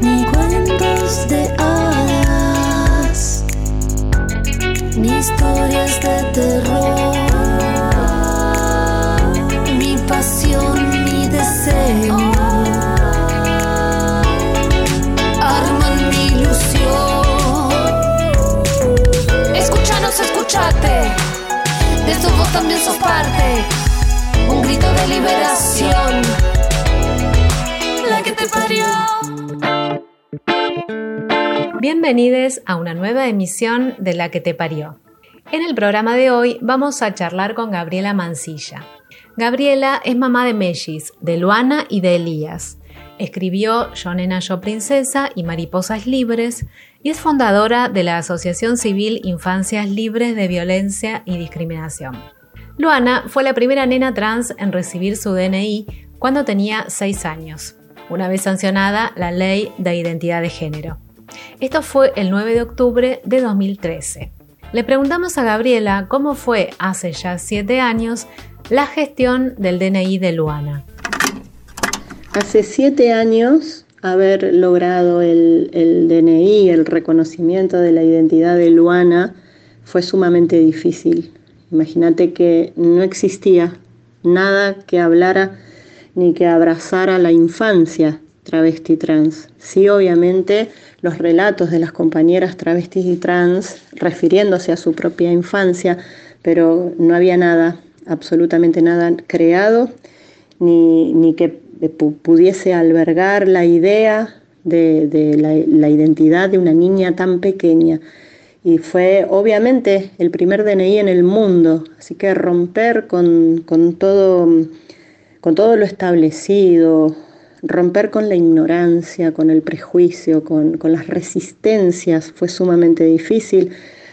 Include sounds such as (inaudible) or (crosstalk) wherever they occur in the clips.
Ni cuentos de hadas, ni historias de terror. Mi pasión, mi deseo. Arman mi ilusión. Escúchanos, escúchate. De esto vos también sos parte. Un grito de liberación. Bienvenidos a una nueva emisión de La que te parió. En el programa de hoy vamos a charlar con Gabriela Mancilla. Gabriela es mamá de Mellis, de Luana y de Elías. Escribió Yo Nena Yo Princesa y Mariposas Libres y es fundadora de la Asociación Civil Infancias Libres de Violencia y Discriminación. Luana fue la primera nena trans en recibir su DNI cuando tenía 6 años, una vez sancionada la Ley de Identidad de Género. Esto fue el 9 de octubre de 2013. Le preguntamos a Gabriela cómo fue hace ya 7 años la gestión del DNI de Luana. Hace siete años haber logrado el, el, DNI, el reconocimiento de la identidad de Luana, fue sumamente difícil. Imagínate que no existía nada que hablara ni que abrazara la infancia travesti trans. Sí, obviamente, los relatos de las compañeras travestis y trans refiriéndose a su propia infancia, pero no había nada, absolutamente nada creado, ni, ni que pudiese albergar la idea de, de la, identidad de una niña tan pequeña. Y fue obviamente el primer DNI en el mundo, así que romper con, con, todo, con todo lo establecido, romper con la ignorancia, con el prejuicio, con, con las resistencias, fue sumamente difícil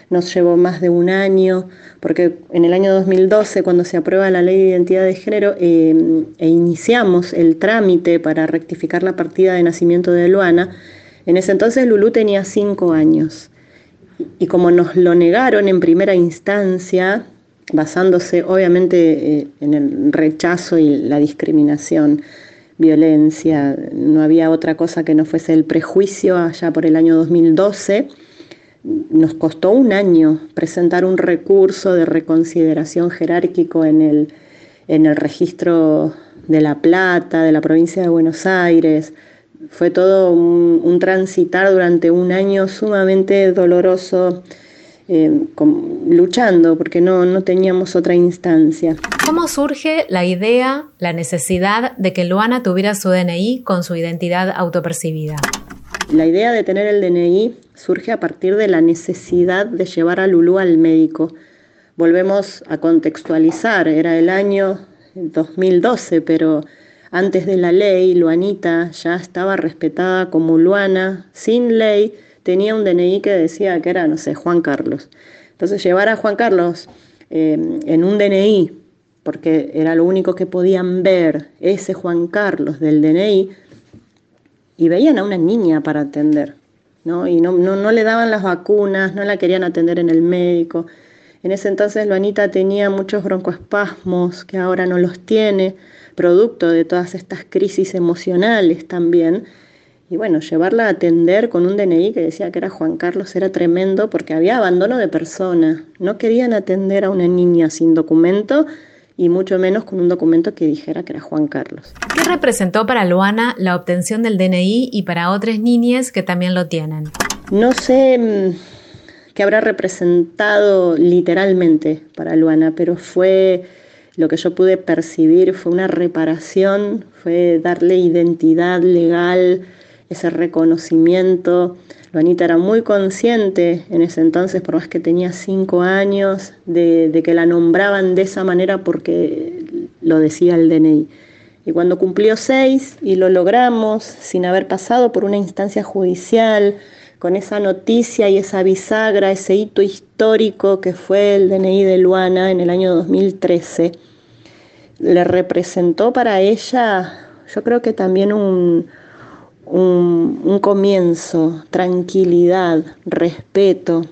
nos llevó más de un año, porque en el año 2012, cuando se aprueba la ley de identidad de género, eh, e iniciamos el trámite para rectificar la partida de nacimiento de Luana, en ese entonces Lulú tenía cinco años. Y como nos lo negaron en primera instancia, basándose obviamente eh, en el rechazo y la discriminación, violencia, no había otra cosa que no fuese el prejuicio allá por el año 2012, nos costó un año presentar un recurso de reconsideración jerárquico en el, en el registro de La Plata, de la provincia de Buenos Aires. Fue todo un, un transitar durante un año sumamente doloroso, eh, con, luchando, porque no, no teníamos otra instancia. ¿Cómo surge la idea, la necesidad de que Luana tuviera su DNI con su identidad autopercibida? La idea de tener el DNI surge a partir de la necesidad de llevar a Lulú al médico. Volvemos a contextualizar, era el año 2012, pero antes de la ley, Luanita ya estaba respetada como Luana, sin ley, tenía un DNI que decía que era, no sé, Juan Carlos. Entonces llevar a Juan Carlos eh, en un DNI, porque era lo único que podían ver, ese Juan Carlos del DNI, y veían a una niña para atender. ¿no? y no, no, no, le daban las vacunas, no la querían atender en el médico. En ese entonces Luanita tenía muchos broncoespasmos que ahora no los tiene, producto de todas estas crisis emocionales también. Y bueno, llevarla a atender con un DNI que decía que era Juan Carlos era tremendo porque había abandono de persona. No querían atender a una niña sin documento y mucho menos con un documento que dijera que era Juan Carlos. ¿Qué representó para Luana la obtención del DNI y para otras niñas que también lo tienen? No sé mm, qué habrá representado literalmente para Luana, pero fue lo que yo pude percibir, fue una reparación, fue darle identidad legal, ese reconocimiento. Luanita era muy consciente en ese entonces, por más que tenía cinco años, de, de que la nombraban de esa manera porque lo decía el DNI. Y cuando cumplió seis y lo logramos sin haber pasado por una instancia judicial, con esa noticia y esa bisagra, ese hito histórico que fue el DNI de Luana en el año 2013, le representó para ella, yo creo que también un, un, comienzo, tranquilidad, respeto.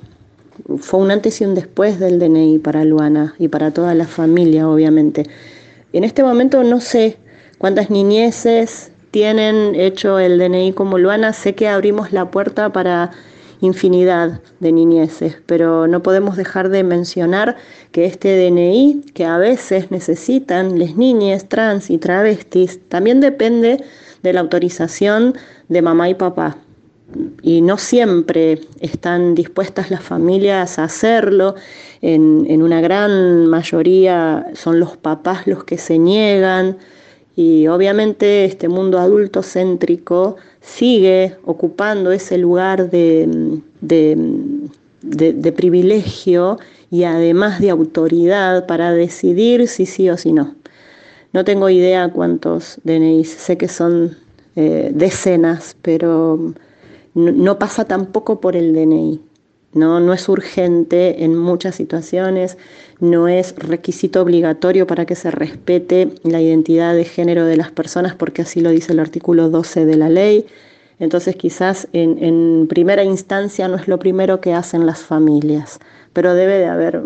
Fue un antes y un después del DNI para Luana y para toda la familia, obviamente. En este momento no sé cuántas niñeces tienen hecho el DNI como Luana. Sé que abrimos la puerta para infinidad de niñeces, pero no podemos dejar de mencionar que este DNI que a veces necesitan las niñas trans y travestis también depende de la autorización de mamá y papá. Y no siempre están dispuestas las familias a hacerlo. En, en una gran mayoría son los papás los que se niegan y obviamente este mundo adulto céntrico sigue ocupando ese lugar de, de, privilegio y además de autoridad para decidir si sí o si no. No tengo idea cuántos DNIs, sé que son eh, decenas, pero no pasa tampoco por el DNI. ¿no? No es urgente en muchas situaciones, no es requisito obligatorio para que se respete la identidad de género de las personas, porque así lo dice el artículo 12 de la ley. Entonces quizás en, en primera instancia no es lo primero que hacen las familias, pero debe de haber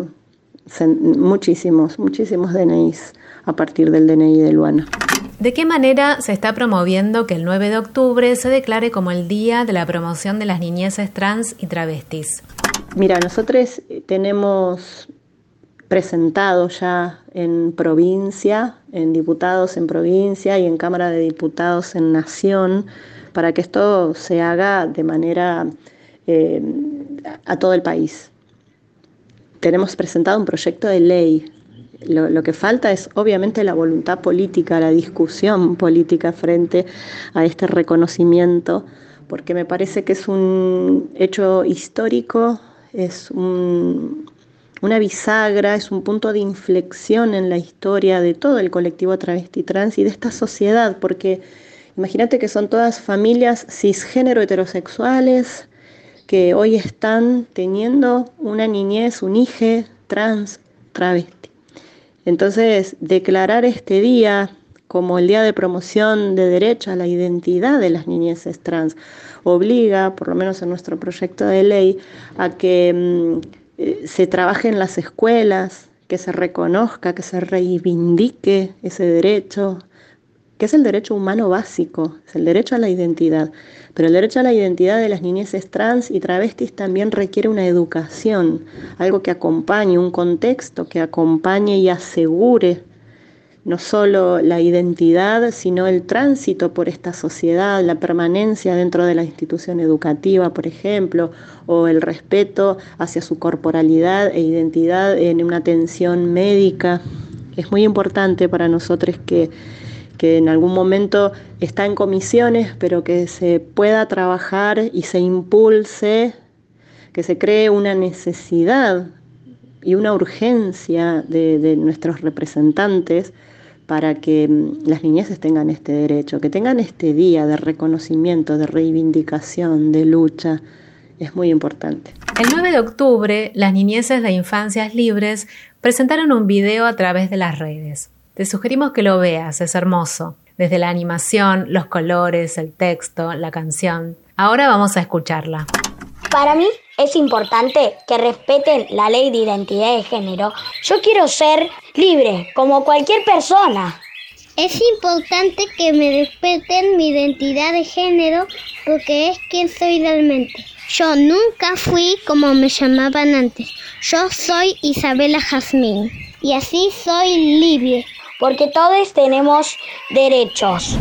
muchísimos, muchísimos DNIs a partir del DNI de Luana. ¿De qué manera se está promoviendo que el 9 de octubre se declare como el Día de la Promoción de las Niñeces Trans y Travestis? Mira, nosotros tenemos presentado ya en provincia, en diputados en provincia y en Cámara de Diputados en Nación, para que esto se haga de manera eh, a todo el país. Tenemos presentado un proyecto de ley lo, que falta es obviamente la voluntad política, la discusión política frente a este reconocimiento, porque me parece que es un hecho histórico, es una bisagra, es un punto de inflexión en la historia de todo el colectivo travesti trans y de esta sociedad, porque imagínate que son todas familias cisgénero heterosexuales que hoy están teniendo una niñez, un hijo trans travesti. Entonces, declarar este día como el día de promoción de derecho a la identidad de las niñeces trans obliga, por lo menos en nuestro proyecto de ley, a que mm, eh, se trabaje en las escuelas, que se reconozca, que se reivindique ese derecho, que es el derecho humano básico, es el derecho a la identidad. Pero el derecho a la identidad de las niñeces trans y travestis también requiere una educación, algo que acompañe, un contexto que acompañe y asegure no solo la identidad, sino el tránsito por esta sociedad, la permanencia dentro de la institución educativa, por ejemplo, o el respeto hacia su corporalidad e identidad en una atención médica. Es muy importante para nosotros que que en algún momento está en comisiones, pero que se pueda trabajar y se impulse, que se cree una necesidad y una urgencia de, nuestros representantes para que mm, las niñeces tengan este derecho, que tengan este día de reconocimiento, de reivindicación, de lucha. Es muy importante. El 9 de octubre, las niñeces de Infancias Libres presentaron un video a través de las redes. Te sugerimos que lo veas, es hermoso. Desde la animación, los colores, el texto, la canción. Ahora vamos a escucharla. Para mí es importante que respeten la ley de identidad de género. Yo quiero ser libre, como cualquier persona. Es importante que me respeten mi identidad de género porque es quien soy realmente. Yo nunca fui como me llamaban antes. Yo soy Isabela Jazmín y así soy libre porque todos tenemos derechos.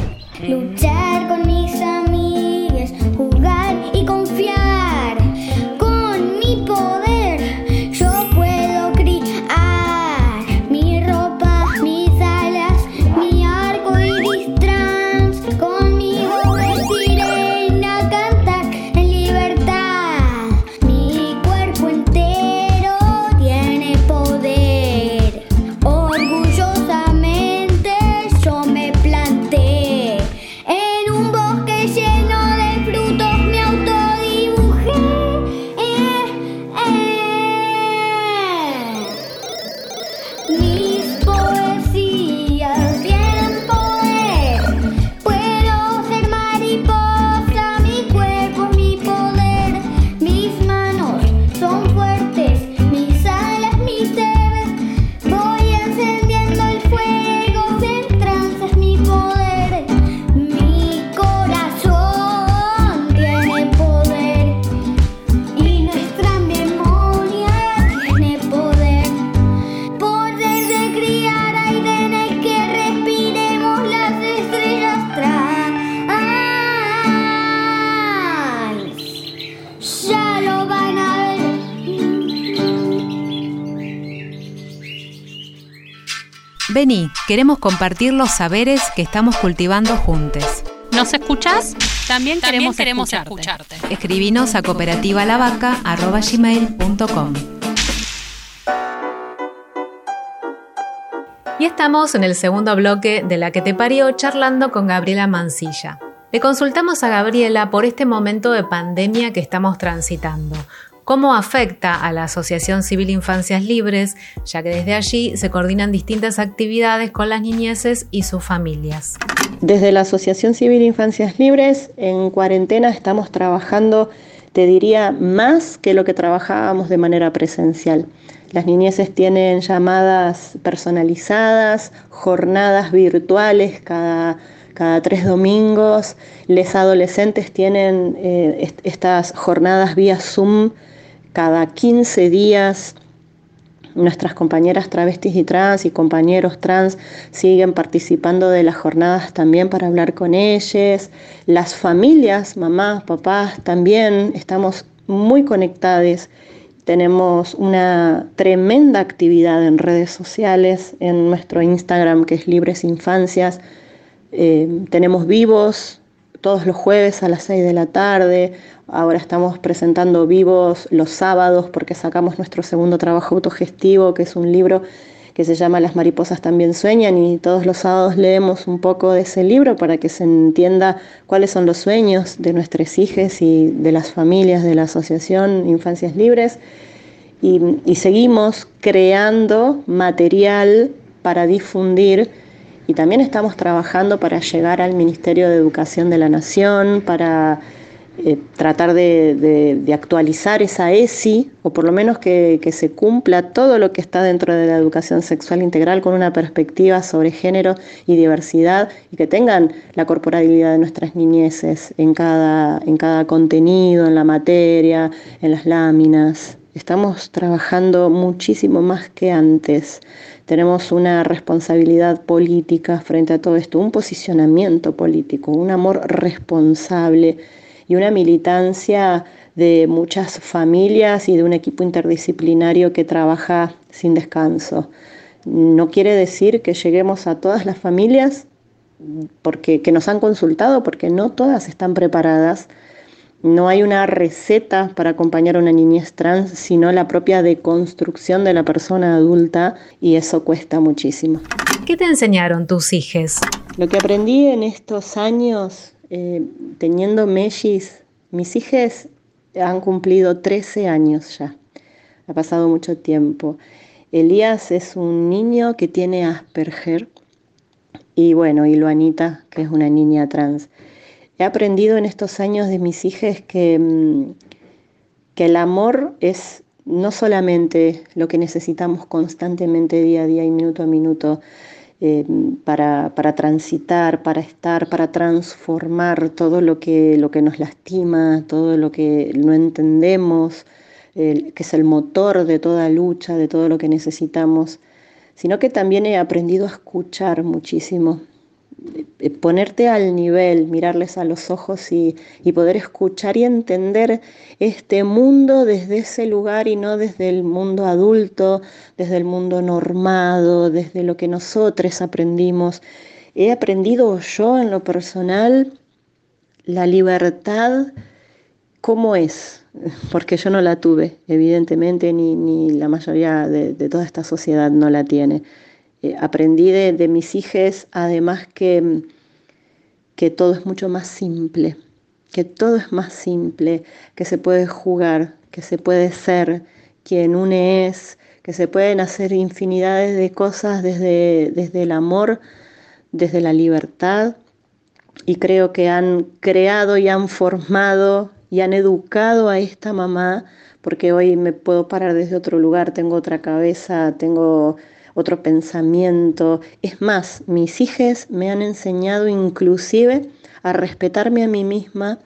Vení, queremos compartir los saberes que estamos cultivando juntos. ¿Nos escuchás? También, queremos, escucharte. Escribinos a cooperativalavaca.gmail.com Y estamos en el segundo bloque de La que te parió charlando con Gabriela Mancilla. Le consultamos a Gabriela por este momento de pandemia que estamos transitando, cómo afecta a la Asociación Civil Infancias Libres, ya que desde allí se coordinan distintas actividades con las niñeces y sus familias. Desde la Asociación Civil Infancias Libres, en cuarentena estamos trabajando, te diría, más que lo que trabajábamos de manera presencial. Las niñeces tienen llamadas personalizadas, jornadas virtuales cada cada tres domingos. Les adolescentes tienen eh, estas jornadas vía Zoom cada 15 días. Nuestras compañeras travestis y trans y compañeros trans siguen participando de las jornadas también para hablar con ellos. Las familias, mamás, papás, también estamos muy conectadas. Tenemos una tremenda actividad en redes sociales, en nuestro Instagram que es Libres Infancias, eh, tenemos vivos todos los jueves a las 6 de la tarde. Ahora estamos presentando vivos los sábados porque sacamos nuestro segundo trabajo autogestivo, que es un libro que se llama Las mariposas también sueñan y todos los sábados leemos un poco de ese libro para que se entienda cuáles son los sueños de nuestros hijos y de las familias de la Asociación Infancias Libres. y seguimos creando material para difundir y también estamos trabajando para llegar al Ministerio de Educación de la Nación, para eh, tratar de, actualizar esa ESI, o por lo menos que, se cumpla todo lo que está dentro de la educación sexual integral con una perspectiva sobre género y diversidad, y que tengan la corporalidad de nuestras niñeces en cada, en cada contenido, en la materia, en las láminas. Estamos trabajando muchísimo más que antes tenemos una responsabilidad política frente a todo esto, un posicionamiento político, un amor responsable y una militancia de muchas familias y de un equipo interdisciplinario que trabaja sin descanso. No quiere decir que lleguemos a todas las familias porque que nos han consultado, porque no todas están preparadas no hay una receta para acompañar a una niñez trans, sino la propia deconstrucción de la persona adulta y eso cuesta muchísimo. ¿Qué te enseñaron tus hijos? Lo que aprendí en estos años eh, teniendo mellis, mis hijos han cumplido 13 años ya. Ha pasado mucho tiempo. Elías es un niño que tiene Asperger y bueno, y Luanita, que es una niña trans. He aprendido en estos años de mis hijas que, mm, que el amor es no solamente lo que necesitamos constantemente día a día y minuto a minuto eh, para, transitar, para estar, para transformar todo lo que, lo que nos lastima, todo lo que no entendemos, que es el motor de toda lucha, de todo lo que necesitamos, sino que también he aprendido a escuchar muchísimo, ponerte al nivel, mirarles a los ojos y, poder escuchar y entender este mundo desde ese lugar y no desde el mundo adulto, desde el mundo normado, desde lo que nosotros aprendimos. He aprendido yo en lo personal la libertad cómo es, porque yo no la tuve, evidentemente, ni, la mayoría de toda esta sociedad no la tiene. Eh, aprendí de, mis hijos, además que, que todo es mucho más simple, que todo es más simple, que se puede jugar, que se puede ser quien uno es, que se pueden hacer infinidades de cosas desde, desde el amor, desde la libertad, y creo que han creado y han formado y han educado a esta mamá, porque hoy me puedo parar desde otro lugar, tengo otra cabeza, tengo otro pensamiento. Es más, mis hijas me han enseñado inclusive a respetarme a mí misma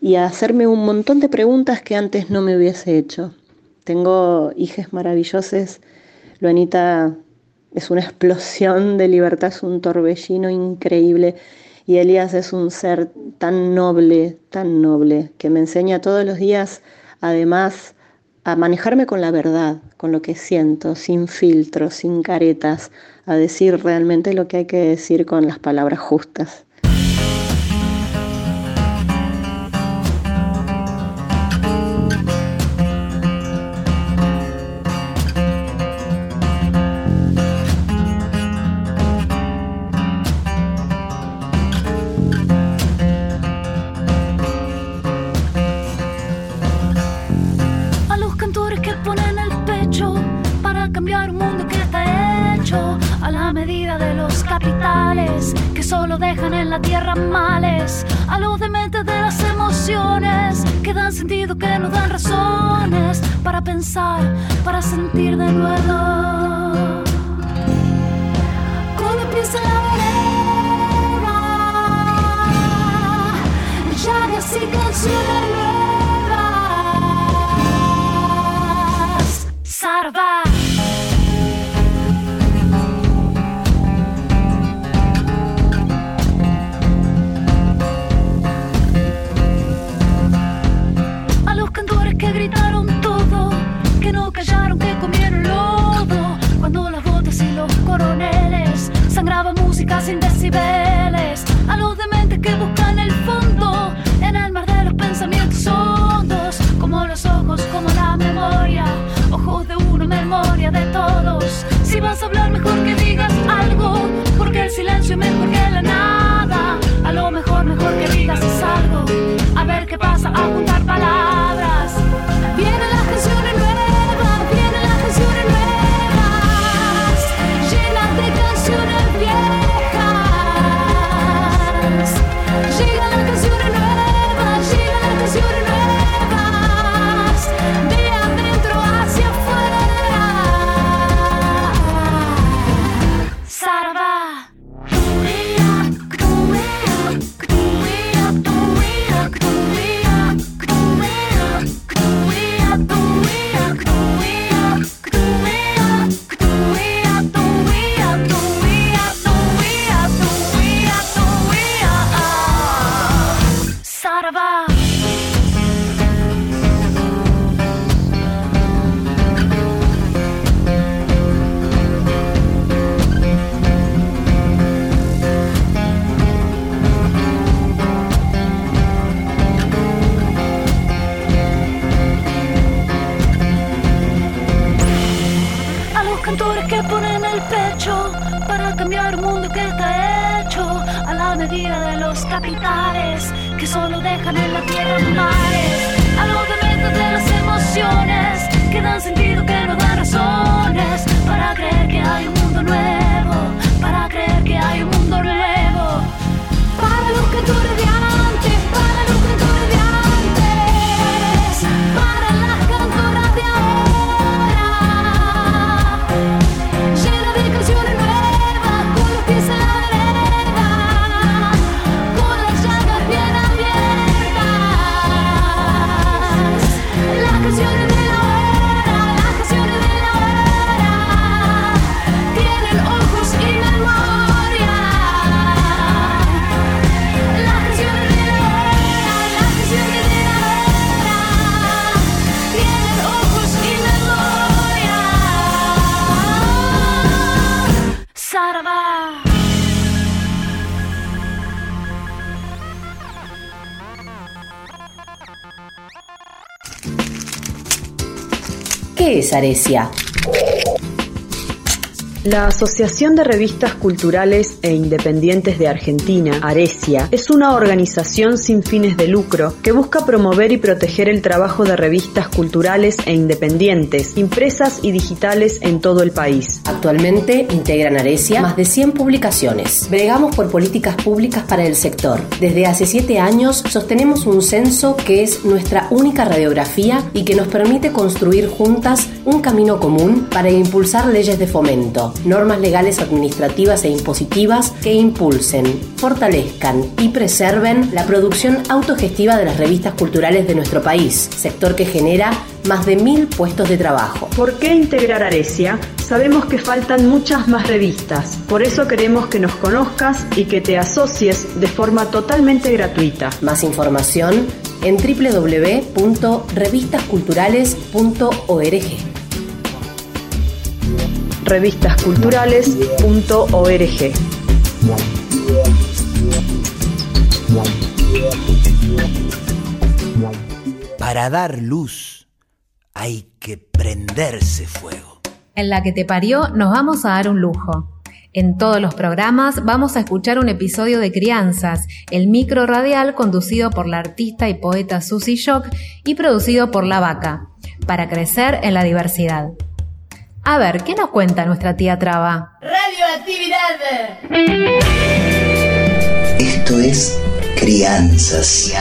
y a hacerme un montón de preguntas que antes no me hubiese hecho. Tengo hijas maravillosas. Luanita es una explosión de libertad, es un torbellino increíble. Y Elías es un ser tan noble, tan noble, que me enseña todos los días, además, a manejarme con la verdad, con lo que siento, sin filtros, sin caretas, a decir realmente lo que hay que decir con las palabras justas. Sentir de Si vas a hablar, mejor que digas algo, porque el silencio es mejor que la nada. A lo mejor, mejor que digas algo, a ver qué pasa a juntar palabras. ¿Qué es Aresia? La Asociación de Revistas Culturales e Independientes de Argentina, Aresia, es una organización sin fines de lucro que busca promover y proteger el trabajo de revistas culturales e independientes, impresas y digitales en todo el país. Actualmente integran Aresia más de 100 publicaciones. Bregamos por políticas públicas para el sector. Desde hace 7 años sostenemos un censo que es nuestra única radiografía y que nos permite construir juntas un camino común para impulsar leyes de fomento, normas legales administrativas e impositivas que impulsen, fortalezcan y preserven la producción autogestiva de las revistas culturales de nuestro país, sector que genera más de mil puestos de trabajo. ¿Por qué integrar Aresia? Sabemos que faltan muchas más revistas, por eso queremos que nos conozcas y que te asocies de forma totalmente gratuita. Más información en www.revistasculturales.org. Revistasculturales.org. Para dar luz hay que prenderse fuego. En la que te parió nos vamos a dar un lujo. En todos los programas vamos a escuchar un episodio de Crianzas, el micro radial conducido por la artista y poeta Susie Shock y producido por La Vaca, para crecer en la diversidad. A ver, ¿qué nos cuenta nuestra tía Traba? Radioactividad. Esto es Crianzas.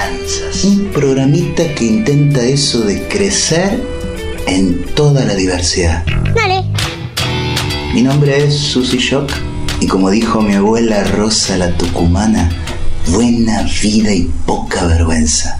Un programita que intenta eso de crecer en toda la diversidad. Dale. Mi nombre es Susy Shock y como dijo mi abuela Rosa la Tucumana, buena vida y poca vergüenza.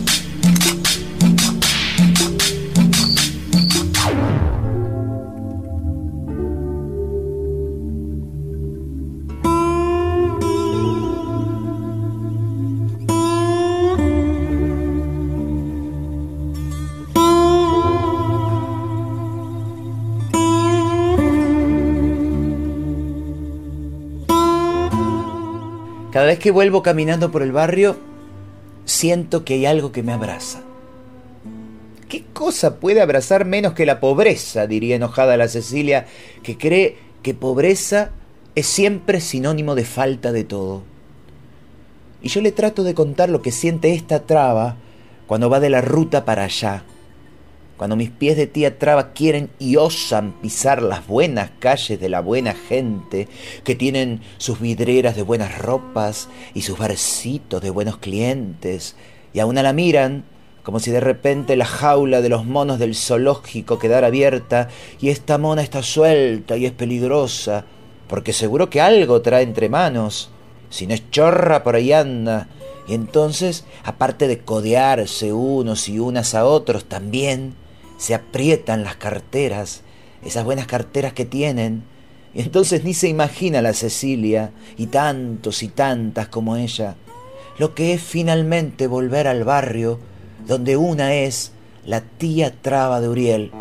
Cada vez que vuelvo caminando por el barrio, siento que hay algo que me abraza. ¿Qué cosa puede abrazar menos que la pobreza? diría enojada la Cecilia, que cree que pobreza es siempre sinónimo de falta de todo. Y yo le trato de contar lo que siente esta traba cuando va de la ruta para allá, cuando mis pies de tía Traba quieren y osan pisar las buenas calles de la buena gente, que tienen sus vidrieras de buenas ropas y sus barcitos de buenos clientes, y aún la miran como si de repente la jaula de los monos del zoológico quedara abierta y esta mona está suelta y es peligrosa, porque seguro que algo trae entre manos, si no es chorra por ahí anda, y entonces, aparte de codearse unos y unas a otros, también se aprietan las carteras, esas buenas carteras que tienen, y entonces ni se imagina la Cecilia, y tantos y tantas como ella, lo que es finalmente volver al barrio donde una es la tía Traba de Uriel.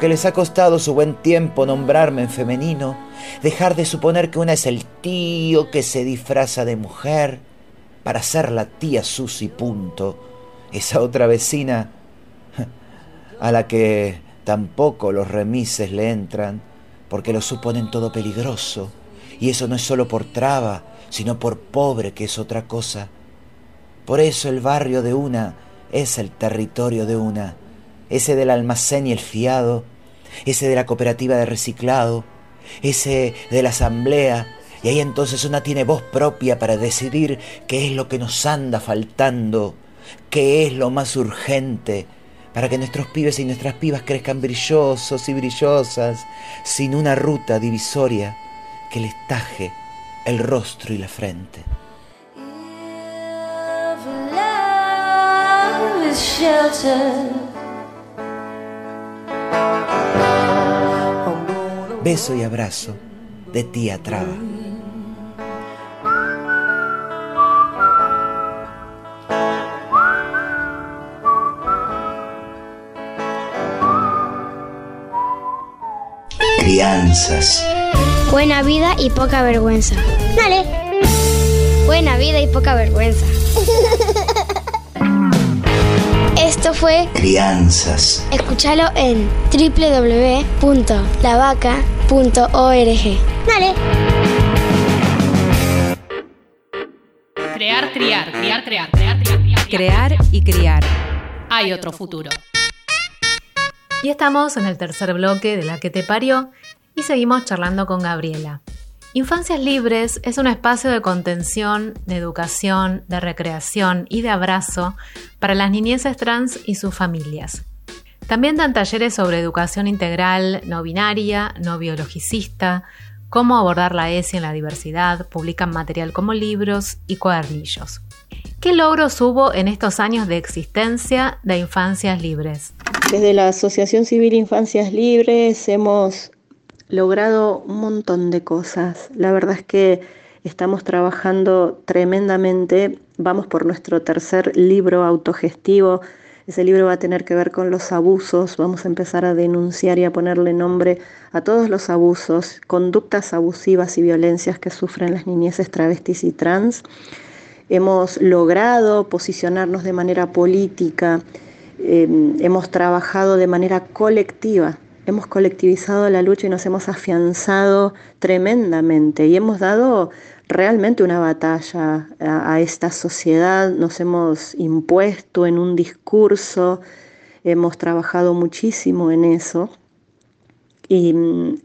Aunque les ha costado su buen tiempo nombrarme en femenino, dejar de suponer que una es el tío que se disfraza de mujer para ser la tía Susi punto, esa otra vecina (laughs) a la que tampoco los remises le entran, porque lo suponen todo peligroso, y eso no es solo por traba, sino por pobre, que es otra cosa. Por eso el barrio de una es el territorio de una, ese del almacén y el fiado, ese de la cooperativa de reciclado, ese de la asamblea, y ahí entonces una tiene voz propia para decidir qué es lo que nos anda faltando, qué es lo más urgente, para que nuestros pibes y nuestras pibas crezcan brillosos y brillosas, sin una ruta divisoria que les taje el rostro y la frente. Beso y abrazo de tía Traba. Crianzas. Buena vida y poca vergüenza. Dale. Buena vida y poca vergüenza. (laughs) Esto fue Crianzas. Escúchalo en www.lavaca.org. Dale. Crear, criar, criar, crear, crear, criar, criar. Crear y criar. Hay otro futuro. Y estamos en el tercer bloque de La que te parió. Y seguimos charlando con Gabriela. Infancias Libres es un espacio de contención, de educación, de recreación y de abrazo para las niñeces trans y sus familias. También dan talleres sobre educación integral, no binaria, no biologicista, cómo abordar la ESI en la diversidad, publican material como libros y cuadernillos. ¿Qué logros hubo en estos años de existencia de Infancias Libres? Desde la Asociación Civil Infancias Libres hemos logrado un montón de cosas. La verdad es que estamos trabajando tremendamente. Vamos por nuestro tercer libro autogestivo. Ese libro va a tener que ver con los abusos. Vamos a empezar a denunciar y a ponerle nombre a todos los abusos, conductas abusivas y violencias que sufren las niñeces travestis y trans. Hemos logrado posicionarnos de manera política, eh, hemos trabajado de manera colectiva hemos colectivizado la lucha y nos hemos afianzado tremendamente y hemos dado realmente una batalla a, esta sociedad, nos hemos impuesto en un discurso, hemos trabajado muchísimo en eso y,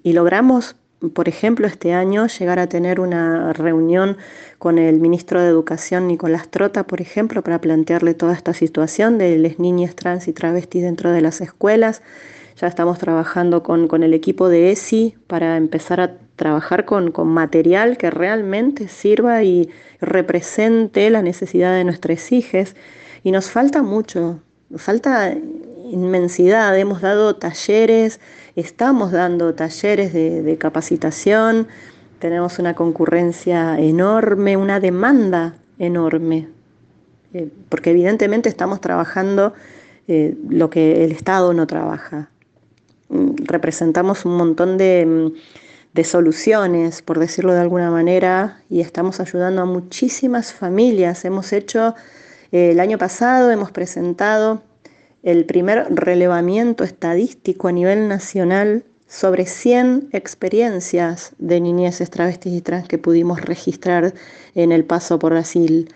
y logramos, por ejemplo, este año llegar a tener una reunión con el ministro de Educación, Nicolás Trota, por ejemplo, para plantearle toda esta situación de las niñas trans y travestis dentro de las escuelas ya estamos trabajando con, el equipo de ESI para empezar a trabajar con, material que realmente sirva y represente la necesidad de nuestros hijos. Y nos falta mucho, nos falta inmensidad. Hemos dado talleres, estamos dando talleres de, capacitación, tenemos una concurrencia enorme, una demanda enorme, eh, porque evidentemente estamos trabajando eh, lo que el Estado no trabaja. Mm, representamos un montón de, soluciones, por decirlo de alguna manera, y estamos ayudando a muchísimas familias. Hemos hecho, eh, el año pasado hemos presentado el primer relevamiento estadístico a nivel nacional sobre 100 experiencias de niñeces travestis y trans que pudimos registrar en el paso por Brasil.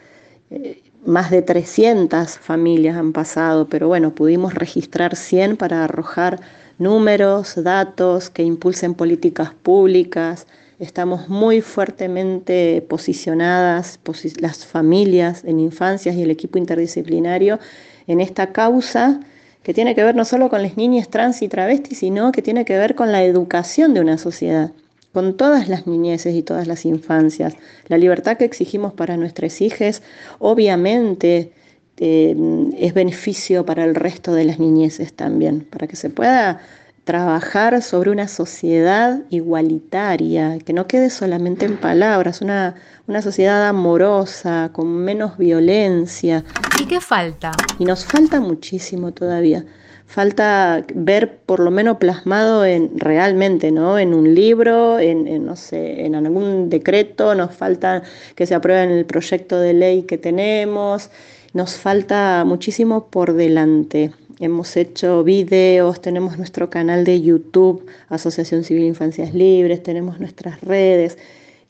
Eh, más de 300 familias han pasado, pero bueno, pudimos registrar 100 para arrojar números, datos que impulsen políticas públicas. Estamos muy fuertemente posicionadas, las familias en infancias y el equipo interdisciplinario, en esta causa que tiene que ver no solo con las niñas trans y travestis, sino que tiene que ver con la educación de una sociedad, con todas las niñeces y todas las infancias. La libertad que exigimos para nuestras hijas, obviamente, este, es beneficio para el resto de las niñeces también, para que se pueda trabajar sobre una sociedad igualitaria, que no quede solamente en palabras, una, una sociedad amorosa, con menos violencia. ¿Y qué falta? Y nos falta muchísimo todavía. Falta ver por lo menos plasmado en realmente, ¿no? En un libro, en, en, no sé, en algún decreto, nos falta que se apruebe en el proyecto de ley que tenemos. Nos falta muchísimo por delante. Hemos hecho videos, tenemos nuestro canal de YouTube, Asociación Civil Infancias Libres, tenemos nuestras redes.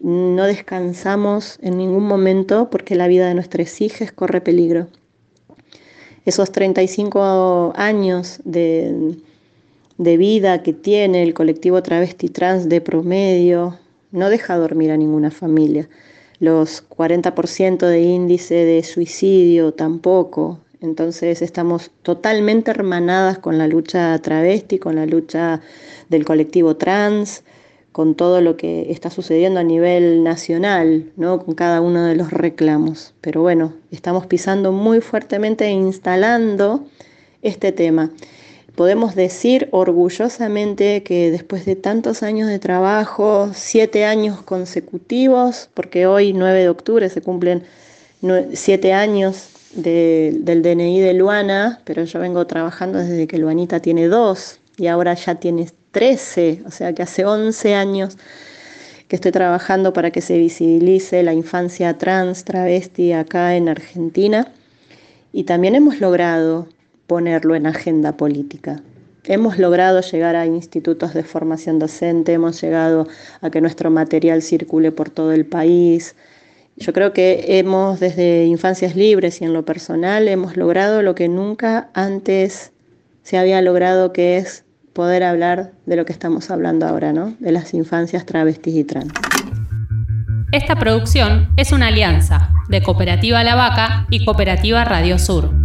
No descansamos en ningún momento porque la vida de nuestros hijos corre peligro. Esos 35 años de, de vida que tiene el colectivo travesti trans de promedio no deja dormir a ninguna familia los 40% de índice de suicidio tampoco. Entonces estamos totalmente hermanadas con la lucha travesti, con la lucha del colectivo trans, con todo lo que está sucediendo a nivel nacional, ¿no? con cada uno de los reclamos. Pero bueno, estamos pisando muy fuertemente e instalando este tema podemos decir orgullosamente que después de tantos años de trabajo, siete años consecutivos, porque hoy 9 de octubre se cumplen siete años del DNI de Luana, pero yo vengo trabajando desde que Luanita tiene dos y ahora ya tiene 13, o sea que hace 11 años que estoy trabajando para que se visibilice la infancia trans, travesti acá en Argentina. Y también hemos logrado ponerlo en agenda política. Hemos logrado llegar a institutos de formación docente, hemos llegado a que nuestro material circule por todo el país. Yo creo que hemos, desde Infancias Libres y en lo personal, hemos logrado lo que nunca antes se había logrado, que es poder hablar de lo que estamos hablando ahora, ¿no? De las infancias travestis y trans. Esta producción es una alianza de Cooperativa La Vaca y Cooperativa Radio Sur.